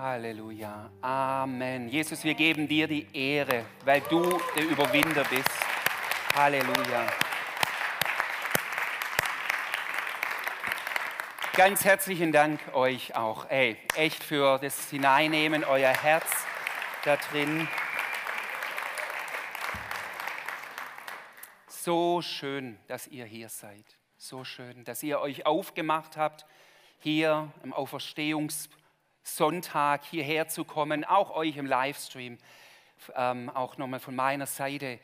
Halleluja. Amen. Jesus, wir geben dir die Ehre, weil du der Überwinder bist. Halleluja. Ganz herzlichen Dank euch auch. Ey, echt für das Hineinnehmen, euer Herz da drin. So schön, dass ihr hier seid. So schön, dass ihr euch aufgemacht habt, hier im Auferstehungspunkt Sonntag hierher zu kommen, auch euch im Livestream, ähm, auch nochmal von meiner Seite.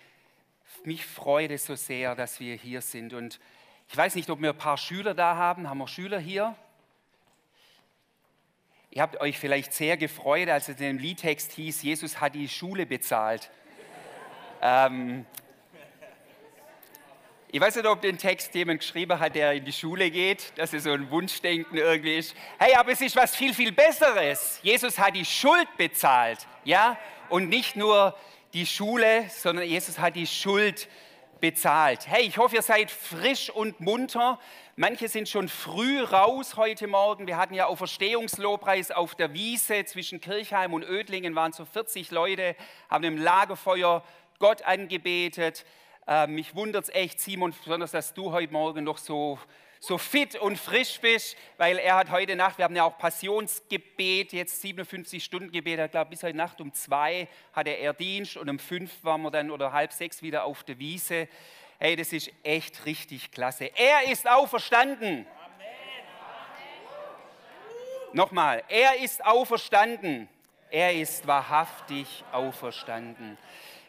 Mich freut es so sehr, dass wir hier sind. Und ich weiß nicht, ob wir ein paar Schüler da haben. Haben wir Schüler hier? Ihr habt euch vielleicht sehr gefreut, als es in dem Liedtext hieß, Jesus hat die Schule bezahlt. ähm, ich weiß nicht, ob den Text jemand geschrieben hat, der in die Schule geht, dass es so ein Wunschdenken irgendwie ist. Hey, aber es ist was viel, viel Besseres. Jesus hat die Schuld bezahlt, ja? Und nicht nur die Schule, sondern Jesus hat die Schuld bezahlt. Hey, ich hoffe, ihr seid frisch und munter. Manche sind schon früh raus heute Morgen. Wir hatten ja Auferstehungslobpreis auf der Wiese zwischen Kirchheim und Ödlingen, waren so 40 Leute, haben im Lagerfeuer Gott angebetet. Äh, mich wundert es echt, Simon, besonders, dass du heute Morgen noch so, so fit und frisch bist, weil er hat heute Nacht, wir haben ja auch Passionsgebet, jetzt 57 Stunden Gebet, ich glaube bis heute Nacht um zwei hatte er Dienst und um fünf waren wir dann oder halb sechs wieder auf der Wiese. Hey, das ist echt richtig klasse. Er ist auferstanden. Nochmal, er ist auferstanden. Er ist wahrhaftig auferstanden.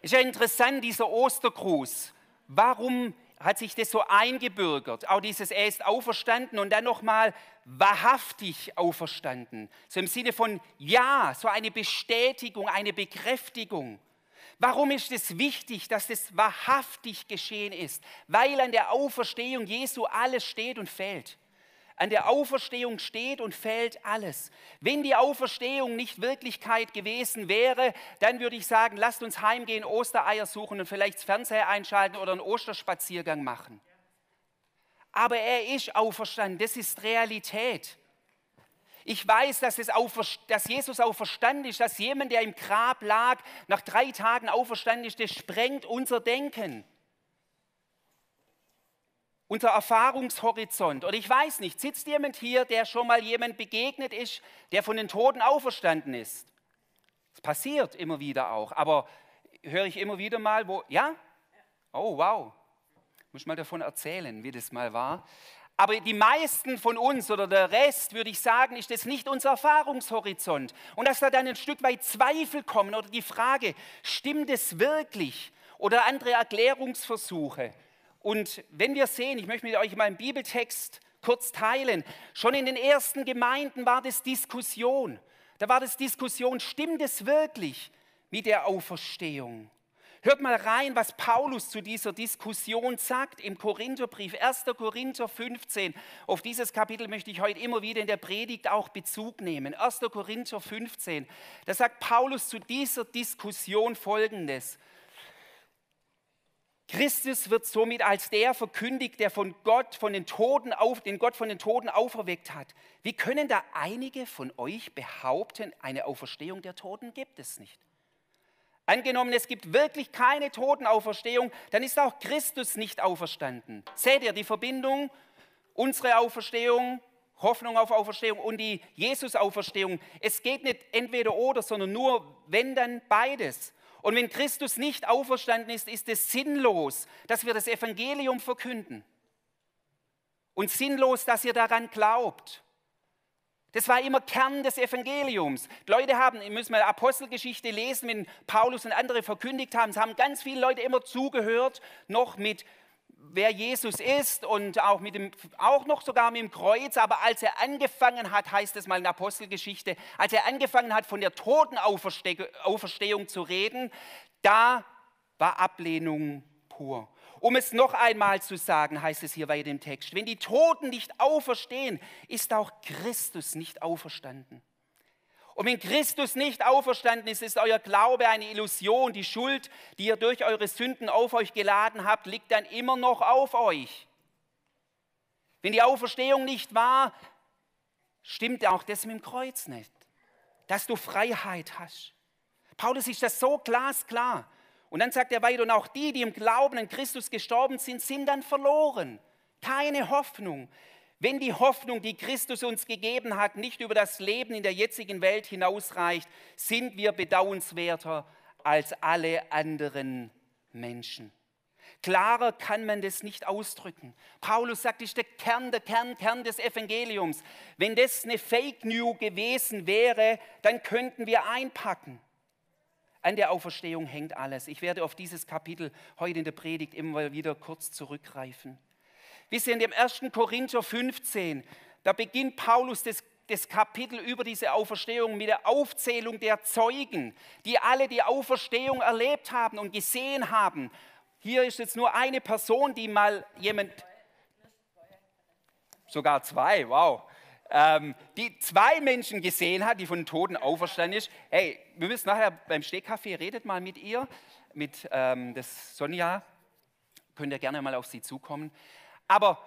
Ist ja interessant, dieser Ostergruß. Warum hat sich das so eingebürgert? Auch dieses, er ist auferstanden und dann nochmal wahrhaftig auferstanden. So im Sinne von ja, so eine Bestätigung, eine Bekräftigung. Warum ist es wichtig, dass das wahrhaftig geschehen ist? Weil an der Auferstehung Jesu alles steht und fällt. An der Auferstehung steht und fällt alles. Wenn die Auferstehung nicht Wirklichkeit gewesen wäre, dann würde ich sagen, lasst uns heimgehen, Ostereier suchen und vielleicht das Fernseher einschalten oder einen Osterspaziergang machen. Aber er ist auferstanden, das ist Realität. Ich weiß, dass, es dass Jesus auferstanden ist, dass jemand, der im Grab lag, nach drei Tagen auferstanden ist, das sprengt unser Denken unser Erfahrungshorizont. Und ich weiß nicht, sitzt jemand hier, der schon mal jemand begegnet ist, der von den Toten auferstanden ist? Das passiert immer wieder auch, aber höre ich immer wieder mal, wo, ja? Oh, wow. Muss mal davon erzählen, wie das mal war. Aber die meisten von uns oder der Rest, würde ich sagen, ist das nicht unser Erfahrungshorizont. Und dass da dann ein Stück weit Zweifel kommen oder die Frage, stimmt es wirklich? Oder andere Erklärungsversuche. Und wenn wir sehen, ich möchte mit euch mal einen Bibeltext kurz teilen, schon in den ersten Gemeinden war das Diskussion. Da war das Diskussion, stimmt es wirklich mit der Auferstehung? Hört mal rein, was Paulus zu dieser Diskussion sagt im Korintherbrief, 1. Korinther 15. Auf dieses Kapitel möchte ich heute immer wieder in der Predigt auch Bezug nehmen. 1. Korinther 15. Da sagt Paulus zu dieser Diskussion Folgendes. Christus wird somit als der verkündigt, der von Gott, von den Toten auf, den Gott von den Toten auferweckt hat. Wie können da einige von euch behaupten, eine Auferstehung der Toten gibt es nicht? Angenommen, es gibt wirklich keine Totenauferstehung, dann ist auch Christus nicht auferstanden. Seht ihr die Verbindung? Unsere Auferstehung, Hoffnung auf Auferstehung und die Jesus-Auferstehung. Es geht nicht entweder oder, sondern nur, wenn dann beides. Und wenn Christus nicht auferstanden ist, ist es sinnlos, dass wir das Evangelium verkünden. Und sinnlos, dass ihr daran glaubt. Das war immer Kern des Evangeliums. Die Leute haben, ihr müsst mal Apostelgeschichte lesen, wenn Paulus und andere verkündigt haben, es haben ganz viele Leute immer zugehört, noch mit wer Jesus ist und auch, mit dem, auch noch sogar mit dem Kreuz. Aber als er angefangen hat, heißt es mal in der Apostelgeschichte, als er angefangen hat, von der Totenauferstehung zu reden, da war Ablehnung pur. Um es noch einmal zu sagen, heißt es hier bei dem Text, wenn die Toten nicht auferstehen, ist auch Christus nicht auferstanden. Und wenn Christus nicht auferstanden ist, ist euer Glaube eine Illusion. Die Schuld, die ihr durch eure Sünden auf euch geladen habt, liegt dann immer noch auf euch. Wenn die Auferstehung nicht war, stimmt auch das mit dem Kreuz nicht. dass du Freiheit hast. Paulus ist das so glasklar. Und dann sagt er weiter, und auch die, die im Glauben an Christus gestorben sind, sind dann verloren. Keine Hoffnung. Wenn die Hoffnung, die Christus uns gegeben hat, nicht über das Leben in der jetzigen Welt hinausreicht, sind wir bedauernswerter als alle anderen Menschen. Klarer kann man das nicht ausdrücken. Paulus sagt, das ist der Kern, der Kern, Kern des Evangeliums. Wenn das eine Fake News gewesen wäre, dann könnten wir einpacken. An der Auferstehung hängt alles. Ich werde auf dieses Kapitel heute in der Predigt immer wieder kurz zurückgreifen. Wisst ihr, in dem 1. Korinther 15, da beginnt Paulus das, das Kapitel über diese Auferstehung mit der Aufzählung der Zeugen, die alle die Auferstehung erlebt haben und gesehen haben. Hier ist jetzt nur eine Person, die mal jemand, sogar zwei, wow, ähm, die zwei Menschen gesehen hat, die von den Toten auferstanden ist. Hey, wir müssen nachher beim Stehkaffee, redet mal mit ihr, mit ähm, das Sonja, könnt ihr gerne mal auf sie zukommen. Aber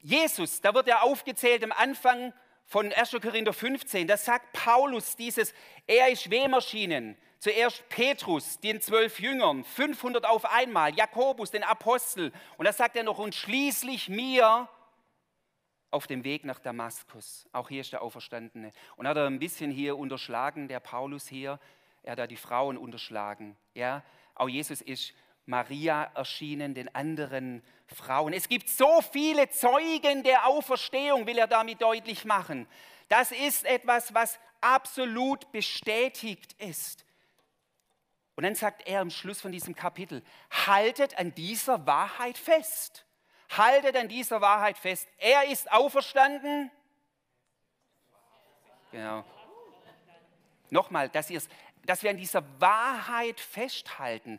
Jesus, da wird ja aufgezählt am Anfang von 1. Korinther 15, da sagt Paulus dieses, er ist wem erschienen? Zuerst Petrus, den zwölf Jüngern, 500 auf einmal, Jakobus, den Apostel. Und da sagt er noch, und schließlich mir auf dem Weg nach Damaskus. Auch hier ist der Auferstandene. Und hat er ein bisschen hier unterschlagen, der Paulus hier, er hat da die Frauen unterschlagen. Ja, auch Jesus ist Maria erschienen, den anderen Frauen. Es gibt so viele Zeugen der Auferstehung, will er damit deutlich machen. Das ist etwas, was absolut bestätigt ist. Und dann sagt er am Schluss von diesem Kapitel, haltet an dieser Wahrheit fest. Haltet an dieser Wahrheit fest. Er ist auferstanden. Genau. Nochmal, dass, dass wir an dieser Wahrheit festhalten.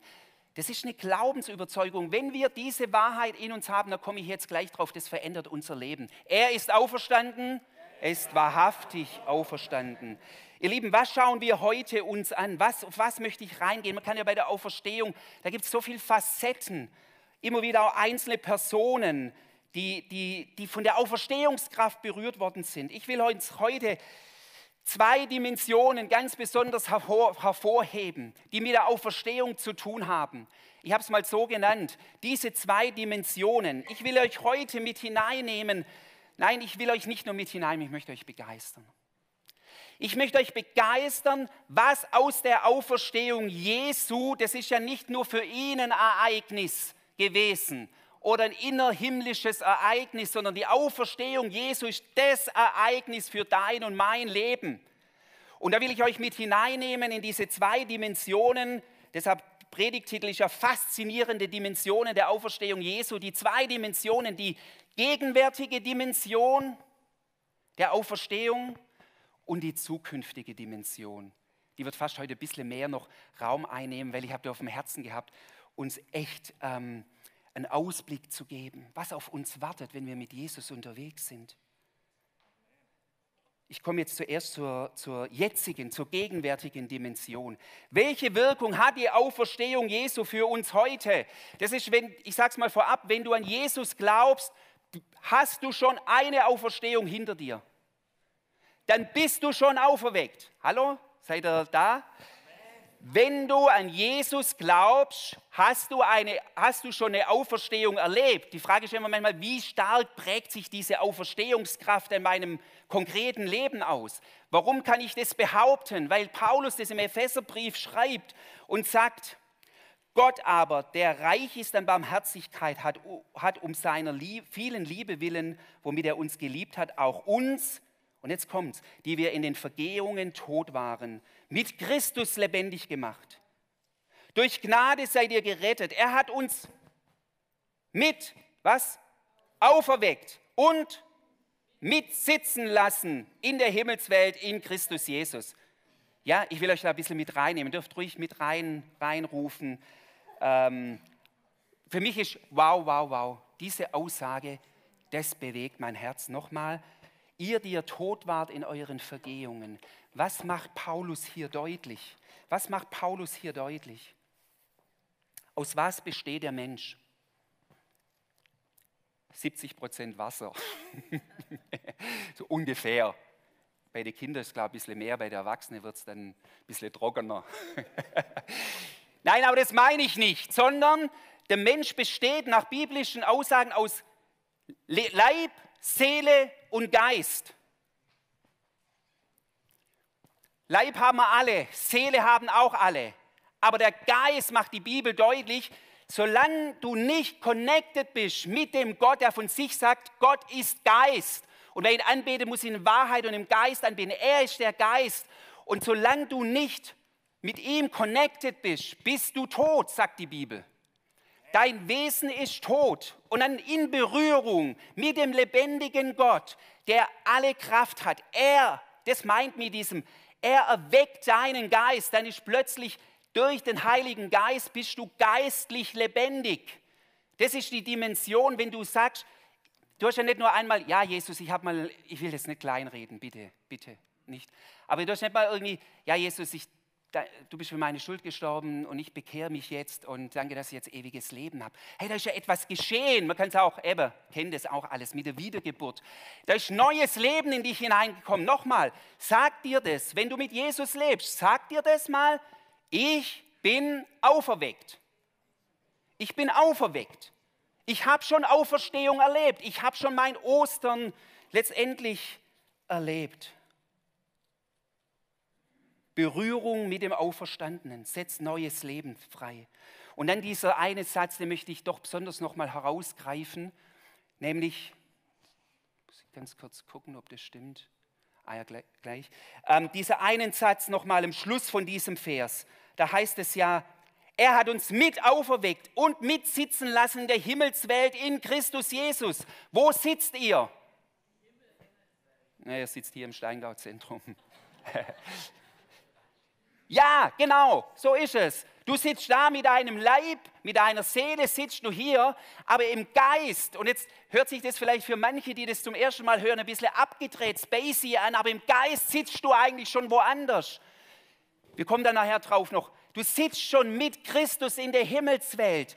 Das ist eine Glaubensüberzeugung. Wenn wir diese Wahrheit in uns haben, da komme ich jetzt gleich drauf, das verändert unser Leben. Er ist auferstanden, er ist wahrhaftig auferstanden. Ihr Lieben, was schauen wir heute uns an? Was, auf was möchte ich reingehen? Man kann ja bei der Auferstehung, da gibt es so viele Facetten, immer wieder auch einzelne Personen, die, die, die von der Auferstehungskraft berührt worden sind. Ich will uns heute zwei Dimensionen ganz besonders hervor, hervorheben, die mit der Auferstehung zu tun haben. Ich habe es mal so genannt, diese zwei Dimensionen. Ich will euch heute mit hineinnehmen. Nein, ich will euch nicht nur mit hineinnehmen, ich möchte euch begeistern. Ich möchte euch begeistern, was aus der Auferstehung Jesu, das ist ja nicht nur für ihn ein Ereignis gewesen oder ein innerhimmlisches Ereignis, sondern die Auferstehung Jesu ist das Ereignis für dein und mein Leben. Und da will ich euch mit hineinnehmen in diese zwei Dimensionen. Deshalb Predigtitel ist ja faszinierende Dimensionen der Auferstehung Jesu. Die zwei Dimensionen, die gegenwärtige Dimension der Auferstehung und die zukünftige Dimension. Die wird fast heute ein bisschen mehr noch Raum einnehmen, weil ich habe auf dem Herzen gehabt, uns echt ähm, einen Ausblick zu geben, was auf uns wartet, wenn wir mit Jesus unterwegs sind. Ich komme jetzt zuerst zur, zur jetzigen, zur gegenwärtigen Dimension. Welche Wirkung hat die Auferstehung Jesu für uns heute? Das ist, wenn, ich sage es mal vorab, wenn du an Jesus glaubst, hast du schon eine Auferstehung hinter dir. Dann bist du schon auferweckt. Hallo, seid ihr da? Wenn du an Jesus glaubst, hast du, eine, hast du schon eine Auferstehung erlebt. Die Frage ist immer manchmal, wie stark prägt sich diese Auferstehungskraft in meinem konkreten Leben aus? Warum kann ich das behaupten? Weil Paulus das im Epheserbrief schreibt und sagt, Gott aber, der reich ist an Barmherzigkeit, hat, hat um seiner Lieb, vielen Liebe willen, womit er uns geliebt hat, auch uns, und jetzt kommt's, die wir in den Vergehungen tot waren, mit Christus lebendig gemacht. Durch Gnade seid ihr gerettet. Er hat uns mit, was? Auferweckt und mitsitzen lassen in der Himmelswelt in Christus Jesus. Ja, ich will euch da ein bisschen mit reinnehmen. Dürft ruhig mit rein, reinrufen. Ähm, für mich ist wow, wow, wow. Diese Aussage, das bewegt mein Herz. Nochmal, ihr, die ihr tot wart in euren Vergehungen. Was macht Paulus hier deutlich? Was macht Paulus hier deutlich? Aus was besteht der Mensch? 70 Prozent Wasser, so ungefähr. Bei den Kindern ist es, glaube ich, ein bisschen mehr, bei den Erwachsenen wird es dann ein bisschen trockener. Nein, aber das meine ich nicht, sondern der Mensch besteht nach biblischen Aussagen aus Leib, Seele und Geist. Leib haben wir alle, Seele haben auch alle. Aber der Geist macht die Bibel deutlich, solange du nicht connected bist mit dem Gott, der von sich sagt, Gott ist Geist. Und wer ihn anbetet, muss ihn in Wahrheit und im Geist anbeten. Er ist der Geist. Und solange du nicht mit ihm connected bist, bist du tot, sagt die Bibel. Dein Wesen ist tot und dann in Berührung mit dem lebendigen Gott, der alle Kraft hat. Er, das meint mit diesem er erweckt deinen Geist, dann ist plötzlich durch den Heiligen Geist bist du geistlich lebendig. Das ist die Dimension, wenn du sagst, du hast ja nicht nur einmal, ja Jesus, ich habe mal, ich will das nicht kleinreden, bitte, bitte nicht. Aber du hast nicht mal irgendwie, ja Jesus, ich du bist für meine Schuld gestorben und ich bekehre mich jetzt und danke, dass ich jetzt ewiges Leben habe. Hey, da ist ja etwas geschehen. Man kann es auch, Ebbe, kennt das auch alles mit der Wiedergeburt. Da ist neues Leben in dich hineingekommen. Nochmal, sag dir das, wenn du mit Jesus lebst, sag dir das mal, ich bin auferweckt. Ich bin auferweckt. Ich habe schon Auferstehung erlebt. Ich habe schon mein Ostern letztendlich erlebt. Berührung mit dem Auferstandenen setzt neues Leben frei. Und dann dieser eine Satz, den möchte ich doch besonders nochmal herausgreifen, nämlich, muss ich ganz kurz gucken, ob das stimmt. Ah ja, gleich. gleich. Ähm, dieser einen Satz nochmal im Schluss von diesem Vers, da heißt es ja, er hat uns mit auferweckt und mitsitzen lassen der Himmelswelt in Christus Jesus. Wo sitzt ihr? Na, er sitzt hier im Steingau-Zentrum. Ja, genau, so ist es. Du sitzt da mit deinem Leib, mit deiner Seele sitzt du hier, aber im Geist, und jetzt hört sich das vielleicht für manche, die das zum ersten Mal hören, ein bisschen abgedreht, spacey an, aber im Geist sitzt du eigentlich schon woanders. Wir kommen dann nachher drauf noch. Du sitzt schon mit Christus in der Himmelswelt.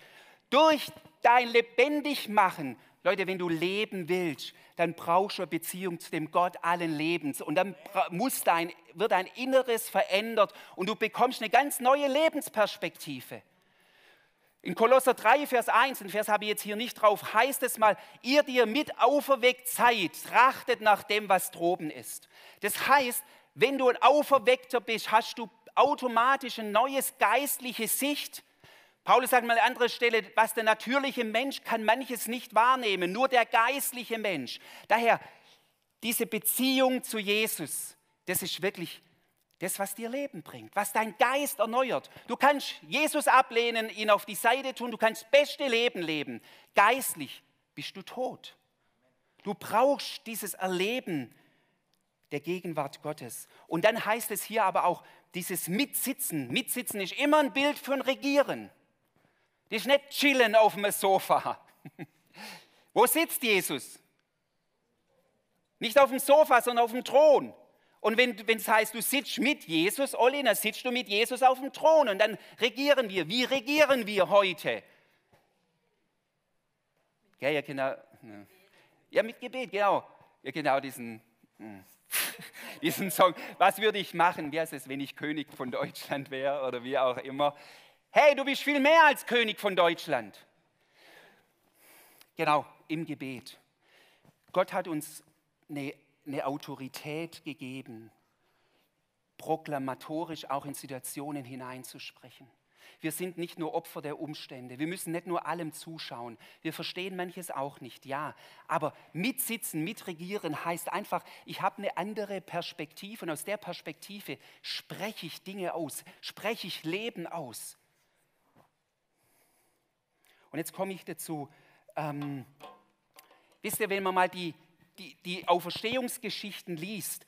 Durch dein Lebendigmachen Leute, wenn du leben willst, dann brauchst du eine Beziehung zu dem Gott allen Lebens. Und dann muss dein, wird dein Inneres verändert und du bekommst eine ganz neue Lebensperspektive. In Kolosser 3, Vers 1, den Vers habe ich jetzt hier nicht drauf, heißt es mal, ihr, die ihr mit auferweckt seid, trachtet nach dem, was droben ist. Das heißt, wenn du ein Auferweckter bist, hast du automatisch ein neues geistliche Sicht Paulus sagt mal an anderer Stelle, was der natürliche Mensch kann manches nicht wahrnehmen, nur der geistliche Mensch. Daher, diese Beziehung zu Jesus, das ist wirklich das, was dir Leben bringt, was dein Geist erneuert. Du kannst Jesus ablehnen, ihn auf die Seite tun, du kannst beste Leben leben. Geistlich bist du tot. Du brauchst dieses Erleben der Gegenwart Gottes. Und dann heißt es hier aber auch, dieses Mitsitzen. Mitsitzen ist immer ein Bild für ein Regieren. Das ist nicht chillen auf dem Sofa. Wo sitzt Jesus? Nicht auf dem Sofa, sondern auf dem Thron. Und wenn es heißt, du sitzt mit Jesus, Olli, dann sitzt du mit Jesus auf dem Thron und dann regieren wir. Wie regieren wir heute? Ja, ja, genau. Ja, mit Gebet, genau. Ja, genau diesen, hm, diesen Song. Was würde ich machen, heißt es, wenn ich König von Deutschland wäre oder wie auch immer? Hey, du bist viel mehr als König von Deutschland. Genau, im Gebet. Gott hat uns eine, eine Autorität gegeben, proklamatorisch auch in Situationen hineinzusprechen. Wir sind nicht nur Opfer der Umstände. Wir müssen nicht nur allem zuschauen. Wir verstehen manches auch nicht, ja. Aber mitsitzen, mitregieren heißt einfach, ich habe eine andere Perspektive und aus der Perspektive spreche ich Dinge aus, spreche ich Leben aus. Und jetzt komme ich dazu. Ähm, wisst ihr, wenn man mal die, die, die Auferstehungsgeschichten liest,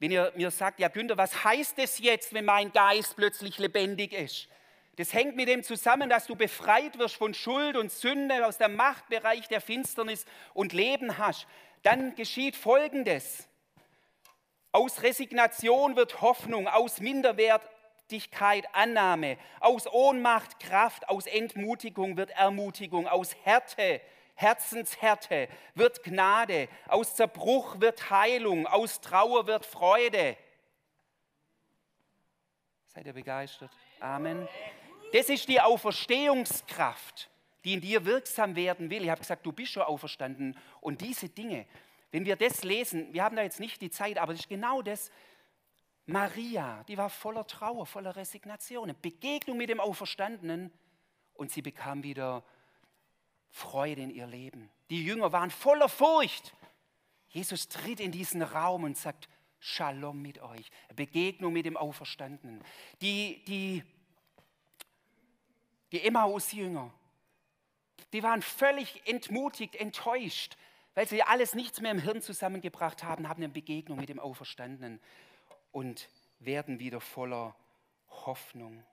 wenn ihr mir sagt, ja Günther, was heißt es jetzt, wenn mein Geist plötzlich lebendig ist? Das hängt mit dem zusammen, dass du befreit wirst von Schuld und Sünde aus dem Machtbereich der Finsternis und Leben hast. Dann geschieht Folgendes. Aus Resignation wird Hoffnung, aus Minderwert Leichtigkeit Annahme, aus Ohnmacht Kraft, aus Entmutigung wird Ermutigung, aus Härte Herzenshärte wird Gnade, aus Zerbruch wird Heilung, aus Trauer wird Freude. Seid ihr begeistert? Amen. Das ist die Auferstehungskraft, die in dir wirksam werden will. Ich habe gesagt, du bist schon auferstanden. Und diese Dinge, wenn wir das lesen, wir haben da jetzt nicht die Zeit, aber es ist genau das. Maria, die war voller Trauer, voller Resignation, eine Begegnung mit dem Auferstandenen und sie bekam wieder Freude in ihr Leben. Die Jünger waren voller Furcht. Jesus tritt in diesen Raum und sagt, Shalom mit euch, Begegnung mit dem Auferstandenen. Die, die, die Emmaus-Jünger, die waren völlig entmutigt, enttäuscht, weil sie alles nichts mehr im Hirn zusammengebracht haben, haben eine Begegnung mit dem Auferstandenen und werden wieder voller Hoffnung.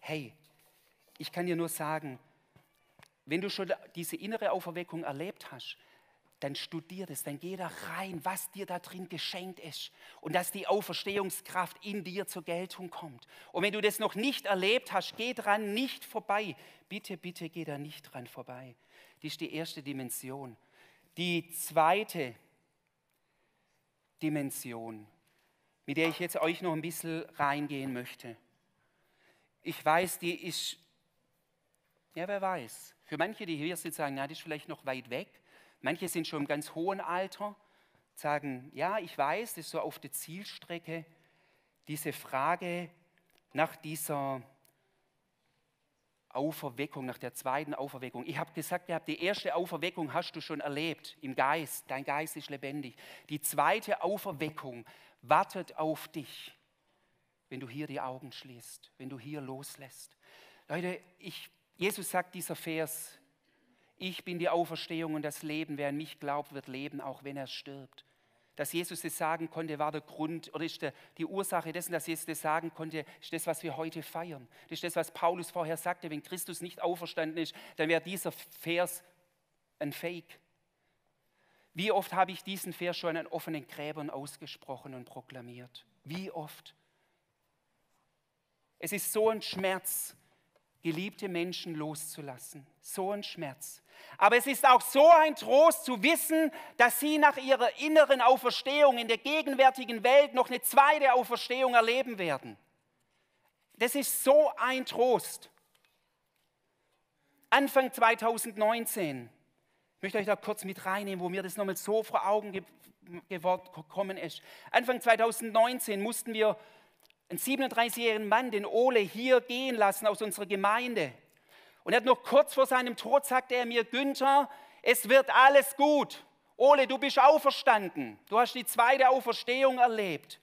Hey, ich kann dir nur sagen, wenn du schon diese innere Auferweckung erlebt hast, dann studier das, dann geh da rein, was dir da drin geschenkt ist und dass die Auferstehungskraft in dir zur Geltung kommt. Und wenn du das noch nicht erlebt hast, geh dran nicht vorbei. Bitte, bitte geh da nicht dran vorbei. Das ist die erste Dimension. Die zweite Dimension, mit der ich jetzt euch noch ein bisschen reingehen möchte. Ich weiß, die ist, ja, wer weiß. Für manche, die hier sitzen, sagen, na, das ist vielleicht noch weit weg. Manche sind schon im ganz hohen Alter, sagen, ja, ich weiß, das ist so auf der Zielstrecke, diese Frage nach dieser Auferweckung, nach der zweiten Auferweckung. Ich habe gesagt, ja, die erste Auferweckung hast du schon erlebt im Geist. Dein Geist ist lebendig. Die zweite Auferweckung wartet auf dich, wenn du hier die Augen schließt, wenn du hier loslässt. Leute, ich, Jesus sagt dieser Vers, ich bin die Auferstehung und das Leben. Wer an mich glaubt, wird leben, auch wenn er stirbt. Dass Jesus das sagen konnte, war der Grund oder ist der, die Ursache dessen, dass Jesus das sagen konnte, ist das, was wir heute feiern. Das ist das, was Paulus vorher sagte. Wenn Christus nicht auferstanden ist, dann wäre dieser Vers ein Fake. Wie oft habe ich diesen Vers schon an offenen Gräbern ausgesprochen und proklamiert? Wie oft? Es ist so ein Schmerz, geliebte Menschen loszulassen. So ein Schmerz. Aber es ist auch so ein Trost zu wissen, dass sie nach ihrer inneren Auferstehung in der gegenwärtigen Welt noch eine zweite Auferstehung erleben werden. Das ist so ein Trost. Anfang 2019, ich möchte euch da kurz mit reinnehmen, wo mir das nochmal so vor Augen gekommen ist. Anfang 2019 mussten wir einen 37-jährigen Mann, den Ole, hier gehen lassen aus unserer Gemeinde. Und er hat noch kurz vor seinem Tod sagte er mir, Günther, es wird alles gut. Ole, du bist auferstanden. Du hast die zweite Auferstehung erlebt.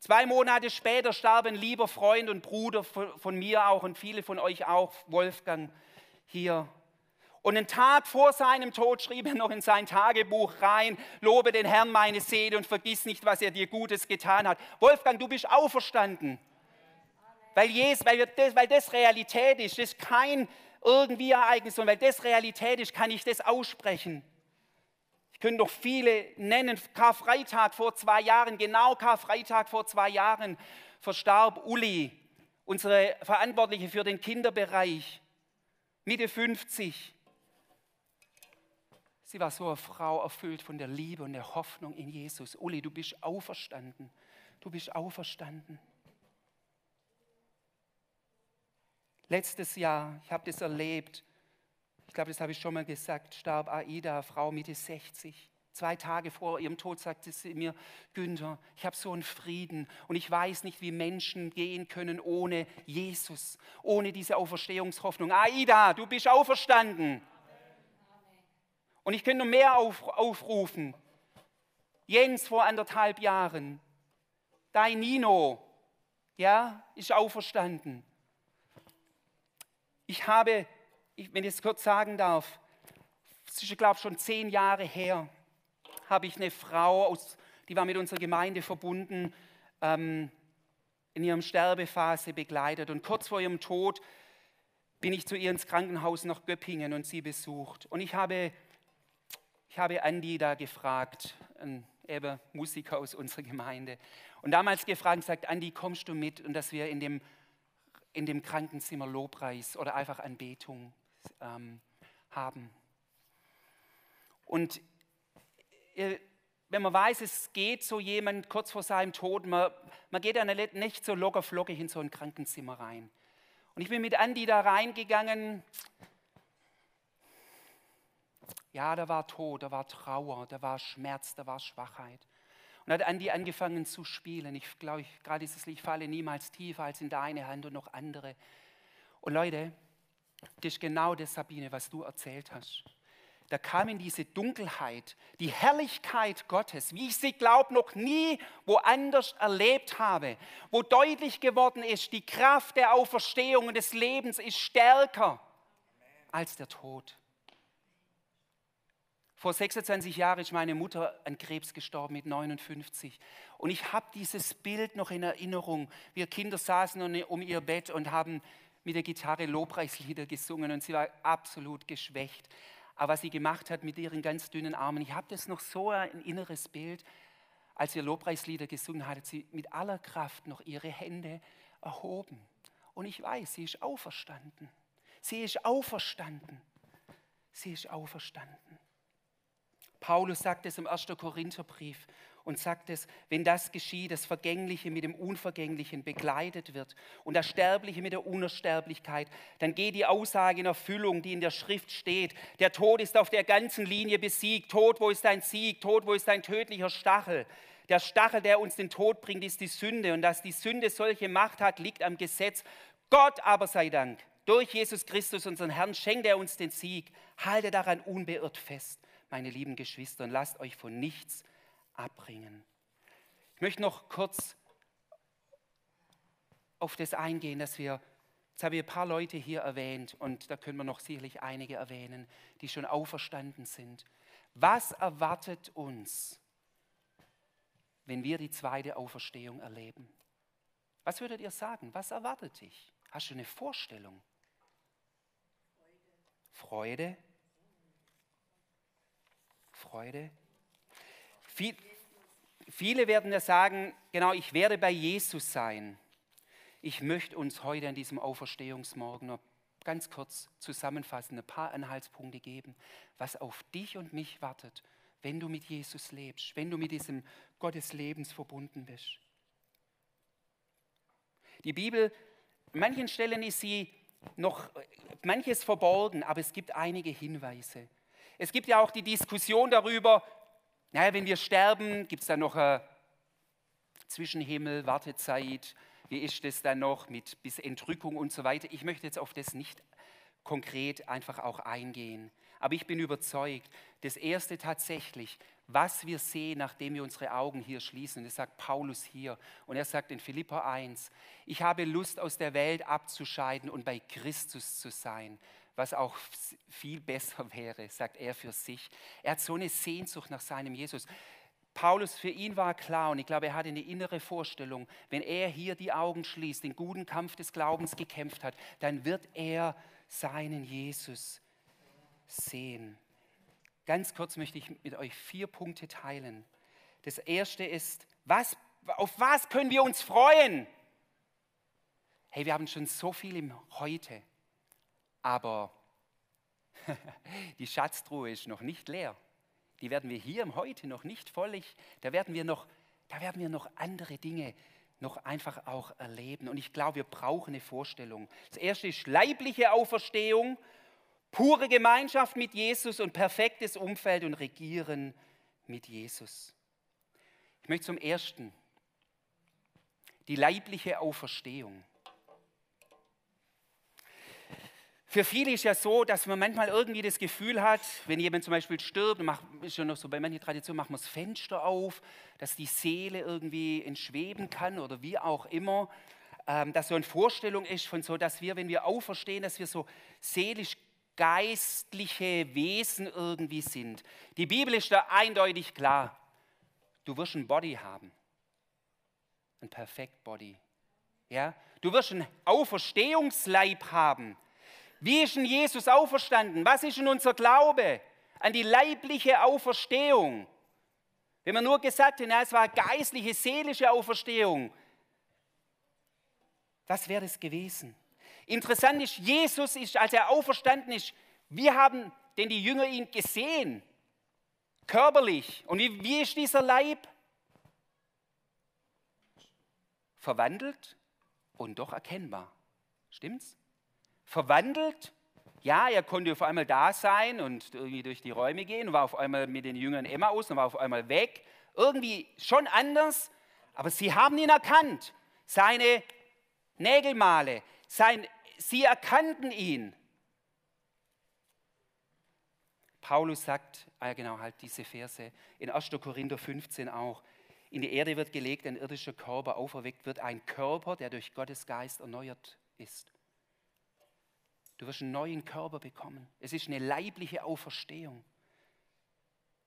Zwei Monate später starb ein lieber Freund und Bruder von mir auch und viele von euch auch, Wolfgang, hier und einen Tag vor seinem Tod schrieb er noch in sein Tagebuch rein, lobe den Herrn meine Seele und vergiss nicht, was er dir Gutes getan hat. Wolfgang, du bist auferstanden. Weil, Jesus, weil, das, weil das Realität ist, das ist kein irgendwie Ereignis, sondern weil das Realität ist, kann ich das aussprechen. Ich könnte noch viele nennen. Karfreitag vor zwei Jahren, genau Karfreitag vor zwei Jahren, verstarb Uli, unsere Verantwortliche für den Kinderbereich, Mitte 50. Sie war so eine Frau erfüllt von der Liebe und der Hoffnung in Jesus. Uli, du bist auferstanden. Du bist auferstanden. Letztes Jahr, ich habe das erlebt, ich glaube, das habe ich schon mal gesagt, starb Aida, Frau Mitte 60. Zwei Tage vor ihrem Tod sagte sie mir, Günther, ich habe so einen Frieden und ich weiß nicht, wie Menschen gehen können ohne Jesus, ohne diese Auferstehungshoffnung. Aida, du bist auferstanden. Und ich könnte noch mehr auf, aufrufen. Jens vor anderthalb Jahren, dein Nino, ja, ist auferstanden. Ich habe, wenn ich es kurz sagen darf, es ist, glaube ich, schon zehn Jahre her, habe ich eine Frau, aus, die war mit unserer Gemeinde verbunden, ähm, in ihrem Sterbephase begleitet. Und kurz vor ihrem Tod bin ich zu ihr ins Krankenhaus nach Göppingen und sie besucht. Und ich habe ich habe Andi da gefragt, ein eben Musiker aus unserer Gemeinde, und damals gefragt, sagt, Andi, kommst du mit und dass wir in dem, in dem Krankenzimmer Lobpreis oder einfach Anbetung ähm, haben. Und wenn man weiß, es geht so jemand kurz vor seinem Tod, man, man geht dann nicht so locker flockig in so ein Krankenzimmer rein. Und ich bin mit Andi da reingegangen. Ja, da war Tod, da war Trauer, da war Schmerz, da war Schwachheit. Und hat Andi angefangen zu spielen. Ich glaube, gerade dieses Lied falle niemals tiefer als in deine Hand und noch andere. Und Leute, das ist genau das, Sabine, was du erzählt hast. Da kam in diese Dunkelheit die Herrlichkeit Gottes, wie ich sie, glaube noch nie woanders erlebt habe, wo deutlich geworden ist, die Kraft der Auferstehung und des Lebens ist stärker als der Tod. Vor 26 Jahren ist meine Mutter an Krebs gestorben mit 59. Und ich habe dieses Bild noch in Erinnerung. Wir Kinder saßen um ihr Bett und haben mit der Gitarre Lobpreislieder gesungen und sie war absolut geschwächt. Aber was sie gemacht hat mit ihren ganz dünnen Armen, ich habe das noch so ein inneres Bild, als wir Lobpreislieder gesungen hat, hat sie mit aller Kraft noch ihre Hände erhoben. Und ich weiß, sie ist auferstanden. Sie ist auferstanden. Sie ist auferstanden. Paulus sagt es im 1. Korintherbrief und sagt es, wenn das geschieht, das Vergängliche mit dem Unvergänglichen begleitet wird und das Sterbliche mit der Unersterblichkeit, dann geht die Aussage in Erfüllung, die in der Schrift steht. Der Tod ist auf der ganzen Linie besiegt. Tod, wo ist dein Sieg? Tod, wo ist dein tödlicher Stachel? Der Stachel, der uns den Tod bringt, ist die Sünde. Und dass die Sünde solche Macht hat, liegt am Gesetz. Gott aber sei Dank. Durch Jesus Christus, unseren Herrn, schenkt er uns den Sieg. Halte daran unbeirrt fest meine lieben Geschwister, und lasst euch von nichts abbringen. Ich möchte noch kurz auf das eingehen, dass wir, jetzt habe ich ein paar Leute hier erwähnt und da können wir noch sicherlich einige erwähnen, die schon auferstanden sind. Was erwartet uns, wenn wir die zweite Auferstehung erleben? Was würdet ihr sagen? Was erwartet dich? Hast du eine Vorstellung? Freude. Freude? Freude? Viel, viele werden ja sagen, genau, ich werde bei Jesus sein. Ich möchte uns heute an diesem Auferstehungsmorgen noch ganz kurz zusammenfassen, ein paar Anhaltspunkte geben, was auf dich und mich wartet, wenn du mit Jesus lebst, wenn du mit diesem Gott des Lebens verbunden bist. Die Bibel, an manchen Stellen ist sie noch manches verborgen, aber es gibt einige Hinweise. Es gibt ja auch die Diskussion darüber, naja, wenn wir sterben, gibt es dann noch eine Zwischenhimmel, Wartezeit, wie ist das dann noch mit bis Entrückung und so weiter. Ich möchte jetzt auf das nicht konkret einfach auch eingehen. Aber ich bin überzeugt, das Erste tatsächlich, was wir sehen, nachdem wir unsere Augen hier schließen, das sagt Paulus hier und er sagt in Philippa 1, ich habe Lust aus der Welt abzuscheiden und bei Christus zu sein was auch viel besser wäre, sagt er für sich. Er hat so eine Sehnsucht nach seinem Jesus. Paulus, für ihn war klar, und ich glaube, er hatte eine innere Vorstellung, wenn er hier die Augen schließt, den guten Kampf des Glaubens gekämpft hat, dann wird er seinen Jesus sehen. Ganz kurz möchte ich mit euch vier Punkte teilen. Das erste ist, was, auf was können wir uns freuen? Hey, wir haben schon so viel im Heute. Aber die Schatztruhe ist noch nicht leer. Die werden wir hier im Heute noch nicht völlig, da werden wir noch, da werden wir noch andere Dinge noch einfach auch erleben. Und ich glaube, wir brauchen eine Vorstellung. Das erste ist leibliche Auferstehung, pure Gemeinschaft mit Jesus und perfektes Umfeld und Regieren mit Jesus. Ich möchte zum ersten die leibliche Auferstehung. Für viele ist ja so, dass man manchmal irgendwie das Gefühl hat, wenn jemand zum Beispiel stirbt, macht, ist ja noch so bei manchen Traditionen, macht man das Fenster auf, dass die Seele irgendwie entschweben kann oder wie auch immer. Ähm, dass so eine Vorstellung ist von so, dass wir, wenn wir auferstehen, dass wir so seelisch geistliche Wesen irgendwie sind. Die Bibel ist da eindeutig klar. Du wirst ein Body haben. Ein perfekt Body. Ja? Du wirst einen Auferstehungsleib haben. Wie ist denn Jesus auferstanden? Was ist denn unser Glaube an die leibliche Auferstehung? Wenn man nur gesagt hätte, es war geistliche, seelische Auferstehung, was wäre es gewesen? Interessant ist, Jesus ist, als er auferstanden ist, wir haben denn die Jünger ihn gesehen. Körperlich. Und wie, wie ist dieser Leib? Verwandelt und doch erkennbar. Stimmt's? Verwandelt, ja, er konnte auf einmal da sein und irgendwie durch die Räume gehen war auf einmal mit den Jüngern Emmaus und war auf einmal weg. Irgendwie schon anders, aber sie haben ihn erkannt. Seine Nägelmale, sein, sie erkannten ihn. Paulus sagt, ah ja genau, halt diese Verse, in 1. Korinther 15 auch, in die Erde wird gelegt, ein irdischer Körper auferweckt wird, ein Körper, der durch Gottes Geist erneuert ist. Du wirst einen neuen Körper bekommen. Es ist eine leibliche Auferstehung.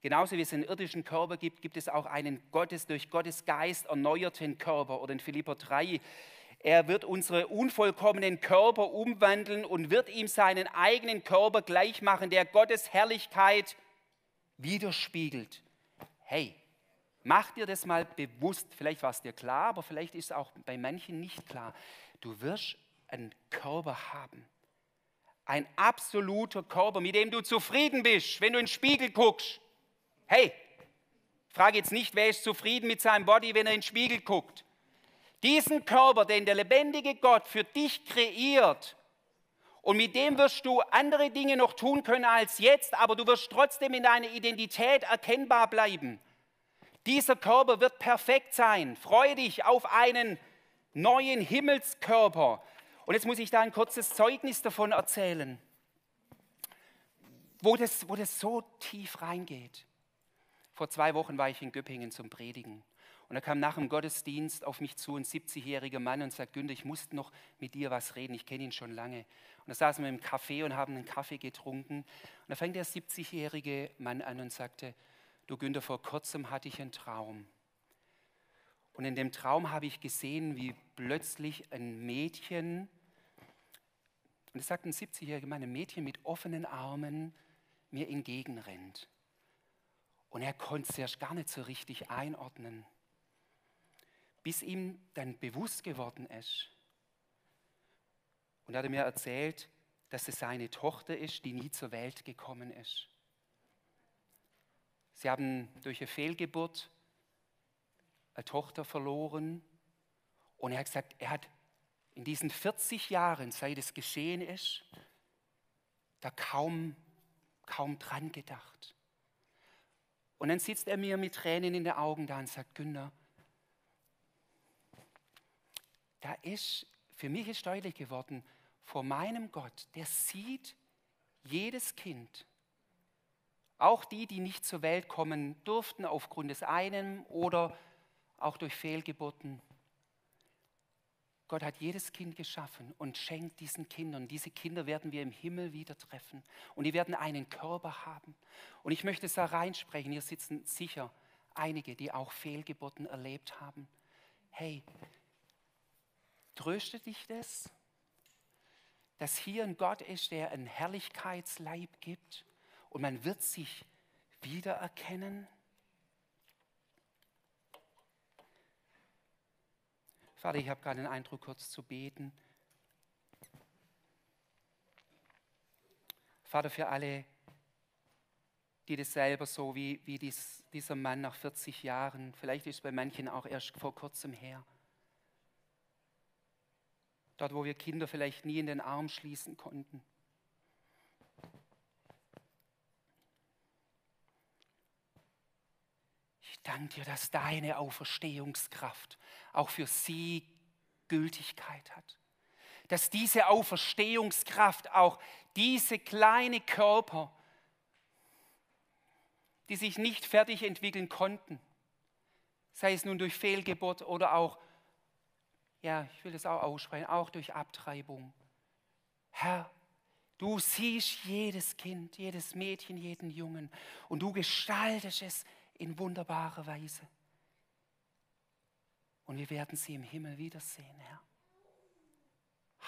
Genauso wie es einen irdischen Körper gibt, gibt es auch einen Gottes, durch Gottes Geist erneuerten Körper. Oder in Philipper 3, er wird unsere unvollkommenen Körper umwandeln und wird ihm seinen eigenen Körper gleichmachen, der Gottes Herrlichkeit widerspiegelt. Hey, mach dir das mal bewusst. Vielleicht war es dir klar, aber vielleicht ist es auch bei manchen nicht klar. Du wirst einen Körper haben. Ein absoluter Körper, mit dem du zufrieden bist, wenn du in den Spiegel guckst. Hey, frage jetzt nicht, wer ist zufrieden mit seinem Body, wenn er in den Spiegel guckt. Diesen Körper, den der lebendige Gott für dich kreiert, und mit dem wirst du andere Dinge noch tun können als jetzt, aber du wirst trotzdem in deiner Identität erkennbar bleiben. Dieser Körper wird perfekt sein. Freue dich auf einen neuen Himmelskörper. Und jetzt muss ich da ein kurzes Zeugnis davon erzählen, wo das, wo das so tief reingeht. Vor zwei Wochen war ich in Göppingen zum Predigen. Und da kam nach dem Gottesdienst auf mich zu ein 70-jähriger Mann und sagt, Günther, ich muss noch mit dir was reden, ich kenne ihn schon lange. Und da saßen wir im Café und haben einen Kaffee getrunken. Und da fängt der 70-jährige Mann an und sagte, du Günther, vor kurzem hatte ich einen Traum. Und in dem Traum habe ich gesehen, wie plötzlich ein Mädchen, und es sagt ein 70-jähriger Mann, ein Mädchen mit offenen Armen mir entgegenrennt. Und er konnte es erst gar nicht so richtig einordnen bis ihm dann bewusst geworden ist. Und er hat mir erzählt, dass es seine Tochter ist, die nie zur Welt gekommen ist. Sie haben durch eine Fehlgeburt eine Tochter verloren. Und er hat gesagt, er hat in diesen 40 Jahren, seit es geschehen ist, da kaum, kaum dran gedacht. Und dann sitzt er mir mit Tränen in den Augen da und sagt, Günther, da ist, für mich ist deutlich geworden, vor meinem Gott, der sieht jedes Kind, auch die, die nicht zur Welt kommen durften aufgrund des einen oder auch durch Fehlgeburten. Gott hat jedes Kind geschaffen und schenkt diesen Kindern. Diese Kinder werden wir im Himmel wieder treffen und die werden einen Körper haben. Und ich möchte es da reinsprechen, hier sitzen sicher einige, die auch Fehlgeburten erlebt haben. Hey, Tröstet dich das, dass hier ein Gott ist, der einen Herrlichkeitsleib gibt und man wird sich wiedererkennen? Vater, ich habe gerade den Eindruck, kurz zu beten. Vater, für alle, die das selber so wie, wie dies, dieser Mann nach 40 Jahren, vielleicht ist es bei manchen auch erst vor kurzem her, Dort, wo wir Kinder vielleicht nie in den Arm schließen konnten. Danke dir, dass deine Auferstehungskraft auch für sie Gültigkeit hat. Dass diese Auferstehungskraft auch diese kleine Körper, die sich nicht fertig entwickeln konnten, sei es nun durch Fehlgeburt oder auch ja, ich will das auch aussprechen, auch durch Abtreibung. Herr, du siehst jedes Kind, jedes Mädchen, jeden Jungen und du gestaltest es in wunderbarer Weise. Und wir werden sie im Himmel wiedersehen, Herr.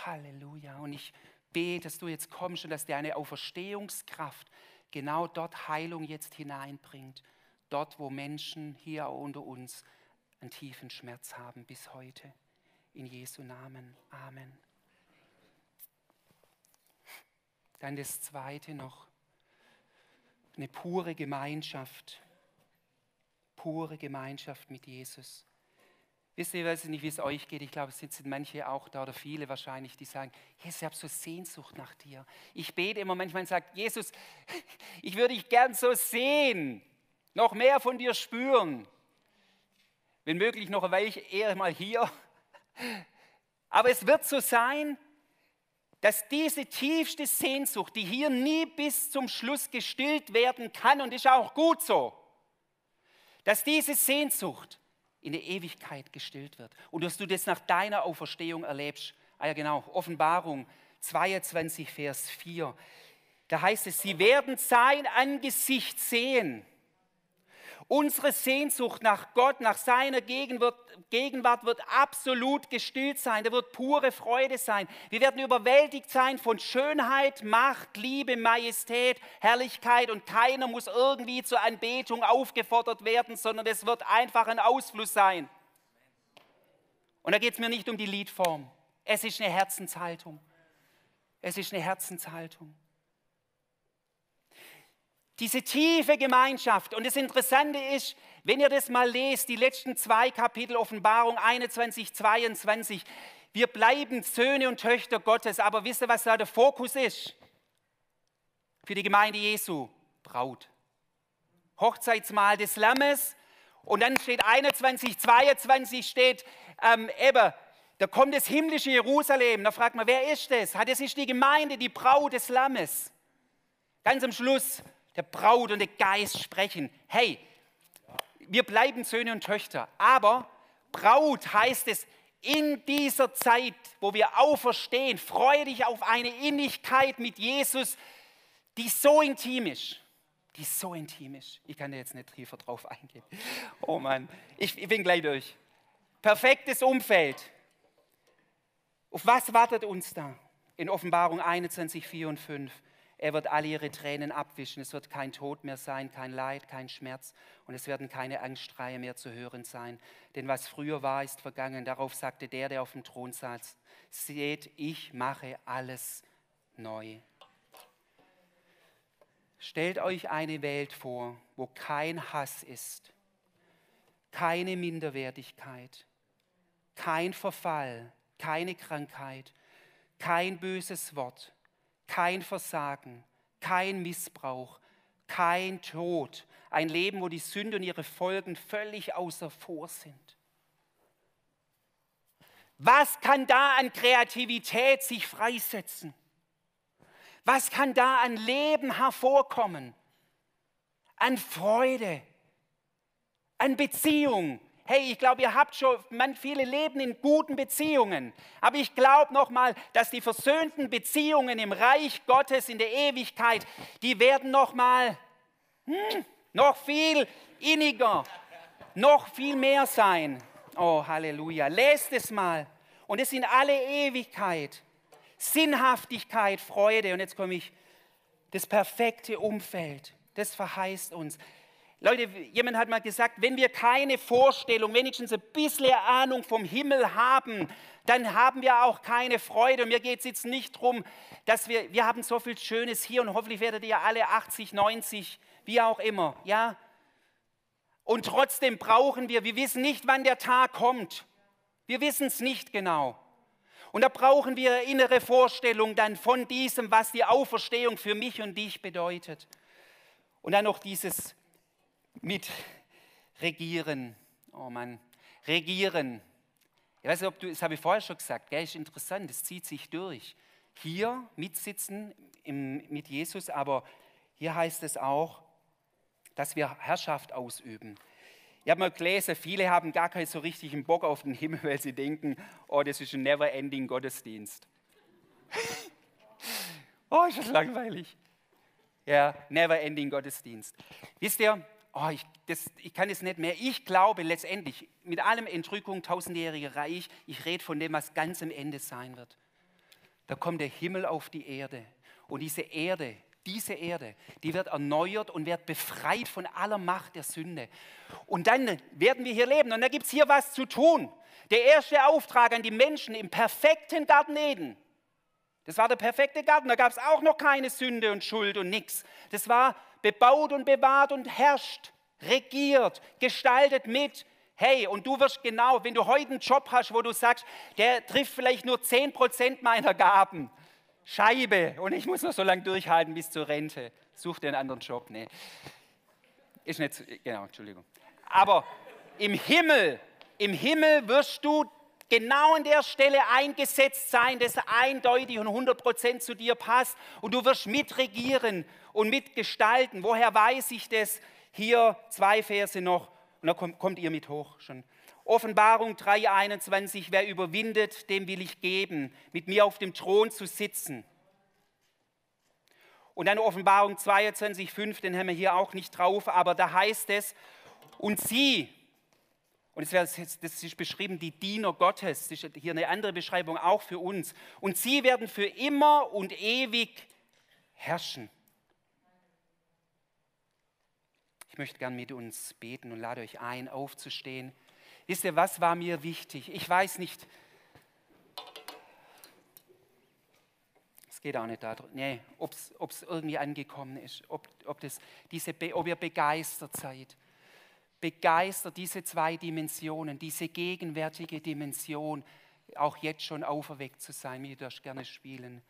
Halleluja. Und ich bete, dass du jetzt kommst und dass deine Auferstehungskraft genau dort Heilung jetzt hineinbringt. Dort, wo Menschen hier unter uns einen tiefen Schmerz haben bis heute in Jesu Namen. Amen. Dann das zweite noch. Eine pure Gemeinschaft. Pure Gemeinschaft mit Jesus. Wisst ihr, ich weiß nicht, wie es euch geht. Ich glaube, es sitzen manche auch da oder viele wahrscheinlich, die sagen, Jesus, ich habe so Sehnsucht nach dir. Ich bete immer manchmal und sage, Jesus, ich würde dich gern so sehen, noch mehr von dir spüren. Wenn möglich noch Weilchen eher mal hier. Aber es wird so sein, dass diese tiefste Sehnsucht, die hier nie bis zum Schluss gestillt werden kann, und ist auch gut so, dass diese Sehnsucht in der Ewigkeit gestillt wird. Und dass du das nach deiner Auferstehung erlebst. Ah ja, genau, Offenbarung 22, Vers 4. Da heißt es, sie werden sein Angesicht sehen. Unsere Sehnsucht nach Gott, nach seiner Gegenwart wird absolut gestillt sein. Da wird pure Freude sein. Wir werden überwältigt sein von Schönheit, Macht, Liebe, Majestät, Herrlichkeit und keiner muss irgendwie zur Anbetung aufgefordert werden, sondern es wird einfach ein Ausfluss sein. Und da geht es mir nicht um die Liedform. Es ist eine Herzenshaltung. Es ist eine Herzenshaltung. Diese tiefe Gemeinschaft. Und das Interessante ist, wenn ihr das mal lest, die letzten zwei Kapitel Offenbarung 21, 22, wir bleiben Söhne und Töchter Gottes, aber wisst ihr, was da der Fokus ist? Für die Gemeinde Jesu, Braut. Hochzeitsmahl des Lammes und dann steht 21, 22 steht ähm, eben, da kommt das himmlische Jerusalem. Da fragt man, wer ist das? Das ist die Gemeinde, die Braut des Lammes. Ganz am Schluss der Braut und der Geist sprechen. Hey, wir bleiben Söhne und Töchter, aber Braut heißt es in dieser Zeit, wo wir auferstehen, freue dich auf eine Innigkeit mit Jesus, die so intim ist. Die so intim ist. Ich kann da jetzt nicht tiefer drauf eingehen. Oh Mann, ich, ich bin gleich durch. Perfektes Umfeld. Auf was wartet uns da? In Offenbarung 21, 4 und 5. Er wird alle ihre Tränen abwischen. Es wird kein Tod mehr sein, kein Leid, kein Schmerz und es werden keine Angstschreie mehr zu hören sein. Denn was früher war, ist vergangen. Darauf sagte der, der auf dem Thron saß, seht, ich mache alles neu. Stellt euch eine Welt vor, wo kein Hass ist, keine Minderwertigkeit, kein Verfall, keine Krankheit, kein böses Wort, kein Versagen, kein Missbrauch, kein Tod. Ein Leben, wo die Sünde und ihre Folgen völlig außer vor sind. Was kann da an Kreativität sich freisetzen? Was kann da an Leben hervorkommen? An Freude, an Beziehung, hey, ich glaube, ihr habt schon, viele leben in guten Beziehungen. Aber ich glaube nochmal, dass die versöhnten Beziehungen im Reich Gottes in der Ewigkeit, die werden nochmal hm, noch viel inniger, noch viel mehr sein. Oh, Halleluja. Lest es mal. Und es sind alle Ewigkeit. Sinnhaftigkeit, Freude. Und jetzt komme ich, das perfekte Umfeld. Das verheißt uns. Leute, jemand hat mal gesagt, wenn wir keine Vorstellung, wenigstens ein bisschen Ahnung vom Himmel haben, dann haben wir auch keine Freude. Und mir geht es jetzt nicht darum, dass wir, wir haben so viel Schönes hier und hoffentlich werdet ihr alle 80, 90, wie auch immer, ja. Und trotzdem brauchen wir, wir wissen nicht, wann der Tag kommt. Wir wissen es nicht genau. Und da brauchen wir innere Vorstellung dann von diesem, was die Auferstehung für mich und dich bedeutet. Und dann noch dieses mit regieren. Oh Mann, regieren. Ich weiß nicht, ob du, das habe ich vorher schon gesagt, gell, ist interessant, das zieht sich durch. Hier mitsitzen im, mit Jesus, aber hier heißt es auch, dass wir Herrschaft ausüben. Ich habe mal gelesen, viele haben gar keinen so richtigen Bock auf den Himmel, weil sie denken, oh, das ist ein never-ending Gottesdienst. oh, ist das langweilig. Ja, never-ending Gottesdienst. Wisst ihr, oh, ich, das, ich kann es nicht mehr. Ich glaube letztendlich, mit allem Entrückung, tausendjährige Reich, ich rede von dem, was ganz am Ende sein wird. Da kommt der Himmel auf die Erde. Und diese Erde, diese Erde, die wird erneuert und wird befreit von aller Macht der Sünde. Und dann werden wir hier leben. Und da gibt es hier was zu tun. Der erste Auftrag an die Menschen im perfekten Garten Eden. Das war der perfekte Garten. Da gab es auch noch keine Sünde und Schuld und nichts. Das war bebaut und bewahrt und herrscht, regiert, gestaltet mit. Hey, und du wirst genau, wenn du heute einen Job hast, wo du sagst, der trifft vielleicht nur 10% meiner Gaben, Scheibe, und ich muss noch so lange durchhalten bis zur Rente. Such dir einen anderen Job. Nee. Ist nicht, genau, Entschuldigung. Aber im Himmel, im Himmel wirst du genau an der Stelle eingesetzt sein, das eindeutig und 100% zu dir passt. Und du wirst mitregieren und mitgestalten. Woher weiß ich das? Hier zwei Verse noch und da kommt, kommt ihr mit hoch schon. Offenbarung 3.21, wer überwindet, dem will ich geben, mit mir auf dem Thron zu sitzen. Und dann Offenbarung 22.5, den haben wir hier auch nicht drauf, aber da heißt es, und sie, und das ist beschrieben, die Diener Gottes, das ist hier eine andere Beschreibung auch für uns, und sie werden für immer und ewig herrschen. Ich möchte gern mit uns beten und lade euch ein, aufzustehen. Wisst ihr, was war mir wichtig? Ich weiß nicht, es geht auch nicht darum, nee, ob es irgendwie angekommen ist, ob, ob, das, diese, ob ihr begeistert seid. Begeistert diese zwei Dimensionen, diese gegenwärtige Dimension, auch jetzt schon auferweckt zu sein, wie du das gerne spielen.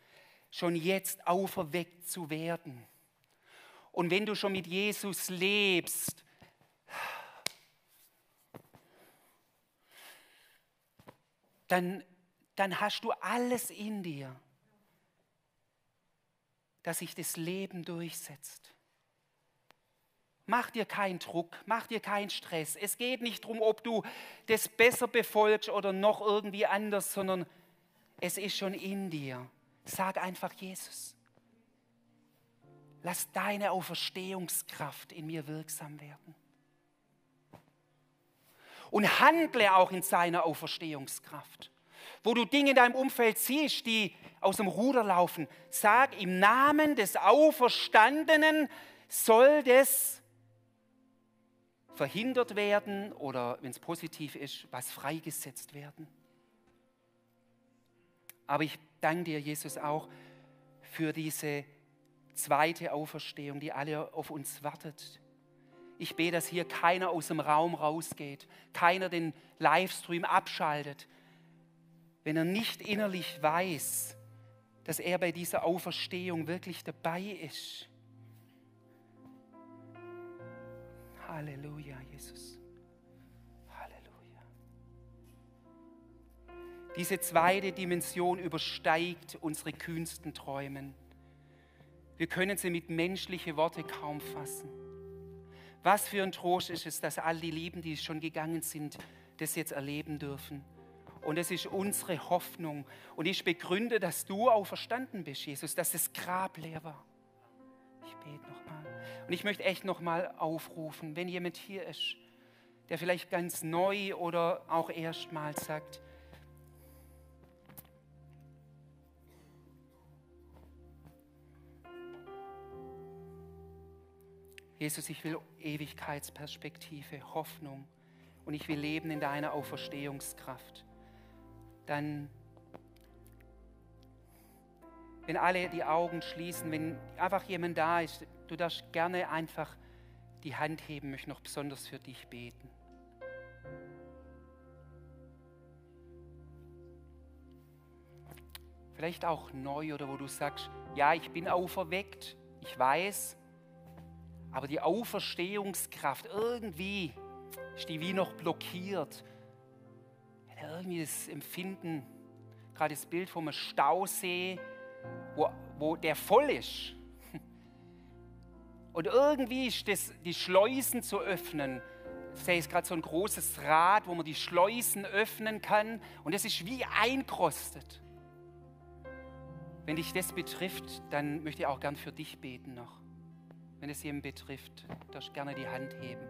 Schon jetzt auferweckt zu werden und wenn du schon mit Jesus lebst, dann, dann hast du alles in dir, dass sich das Leben durchsetzt. Mach dir keinen Druck, mach dir keinen Stress. Es geht nicht darum, ob du das besser befolgst oder noch irgendwie anders, sondern es ist schon in dir. Sag einfach Jesus. Lass deine Auferstehungskraft in mir wirksam werden. Und handle auch in seiner Auferstehungskraft. Wo du Dinge in deinem Umfeld siehst, die aus dem Ruder laufen, sag im Namen des Auferstandenen soll das verhindert werden oder, wenn es positiv ist, was freigesetzt werden. Aber ich danke dir, Jesus, auch für diese zweite Auferstehung, die alle auf uns wartet. Ich bete, dass hier keiner aus dem Raum rausgeht, keiner den Livestream abschaltet, wenn er nicht innerlich weiß, dass er bei dieser Auferstehung wirklich dabei ist. Halleluja, Jesus. Halleluja. Diese zweite Dimension übersteigt unsere kühnsten Träumen. Wir können sie mit menschlichen Worten kaum fassen. Was für ein Trost ist es, dass all die Lieben, die schon gegangen sind, das jetzt erleben dürfen. Und es ist unsere Hoffnung. Und ich begründe, dass du auferstanden bist, Jesus, dass das Grab leer war. Ich bete nochmal. Und ich möchte echt nochmal aufrufen, wenn jemand hier ist, der vielleicht ganz neu oder auch erstmals sagt, Jesus, ich will Ewigkeitsperspektive, Hoffnung und ich will leben in deiner Auferstehungskraft. Dann, wenn alle die Augen schließen, wenn einfach jemand da ist, du darfst gerne einfach die Hand heben, möchte noch besonders für dich beten. Vielleicht auch neu oder wo du sagst, ja, ich bin auferweckt, ich weiß, aber die Auferstehungskraft, irgendwie ist die wie noch blockiert. Irgendwie das Empfinden, gerade das Bild vom Stausee, wo, wo der voll ist. Und irgendwie ist das, die Schleusen zu öffnen. Da ist gerade so ein großes Rad, wo man die Schleusen öffnen kann. Und es ist wie einkrostet. Wenn dich das betrifft, dann möchte ich auch gern für dich beten noch. Wenn es jemanden betrifft, darfst du gerne die Hand heben.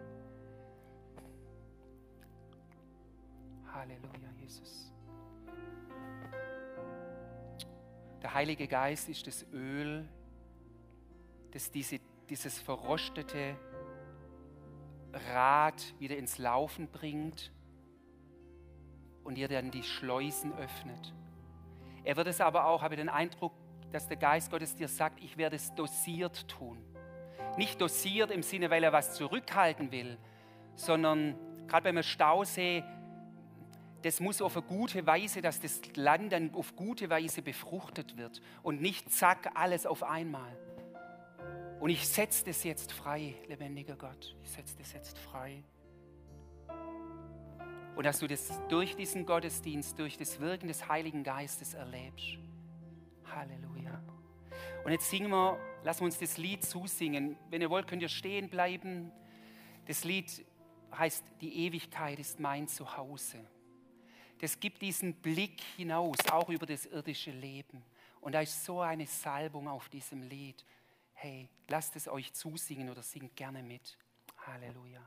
Halleluja, Jesus. Der Heilige Geist ist das Öl, das diese, dieses verrostete Rad wieder ins Laufen bringt und dir dann die Schleusen öffnet. Er wird es aber auch, habe ich den Eindruck, dass der Geist Gottes dir sagt, ich werde es dosiert tun. nicht dosiert im Sinne, weil er was zurückhalten will, sondern gerade beim Stausee, das muss auf eine gute Weise, dass das Land dann auf gute Weise befruchtet wird und nicht zack, alles auf einmal. Und ich setze das jetzt frei, lebendiger Gott. Ich setze das jetzt frei. Und dass du das durch diesen Gottesdienst, durch das Wirken des Heiligen Geistes erlebst. Halleluja. Und jetzt singen wir, lassen wir uns das Lied zusingen. Wenn ihr wollt, könnt ihr stehen bleiben. Das Lied heißt, die Ewigkeit ist mein Zuhause. Das gibt diesen Blick hinaus, auch über das irdische Leben. Und da ist so eine Salbung auf diesem Lied. Hey, lasst es euch zusingen oder singt gerne mit. Halleluja.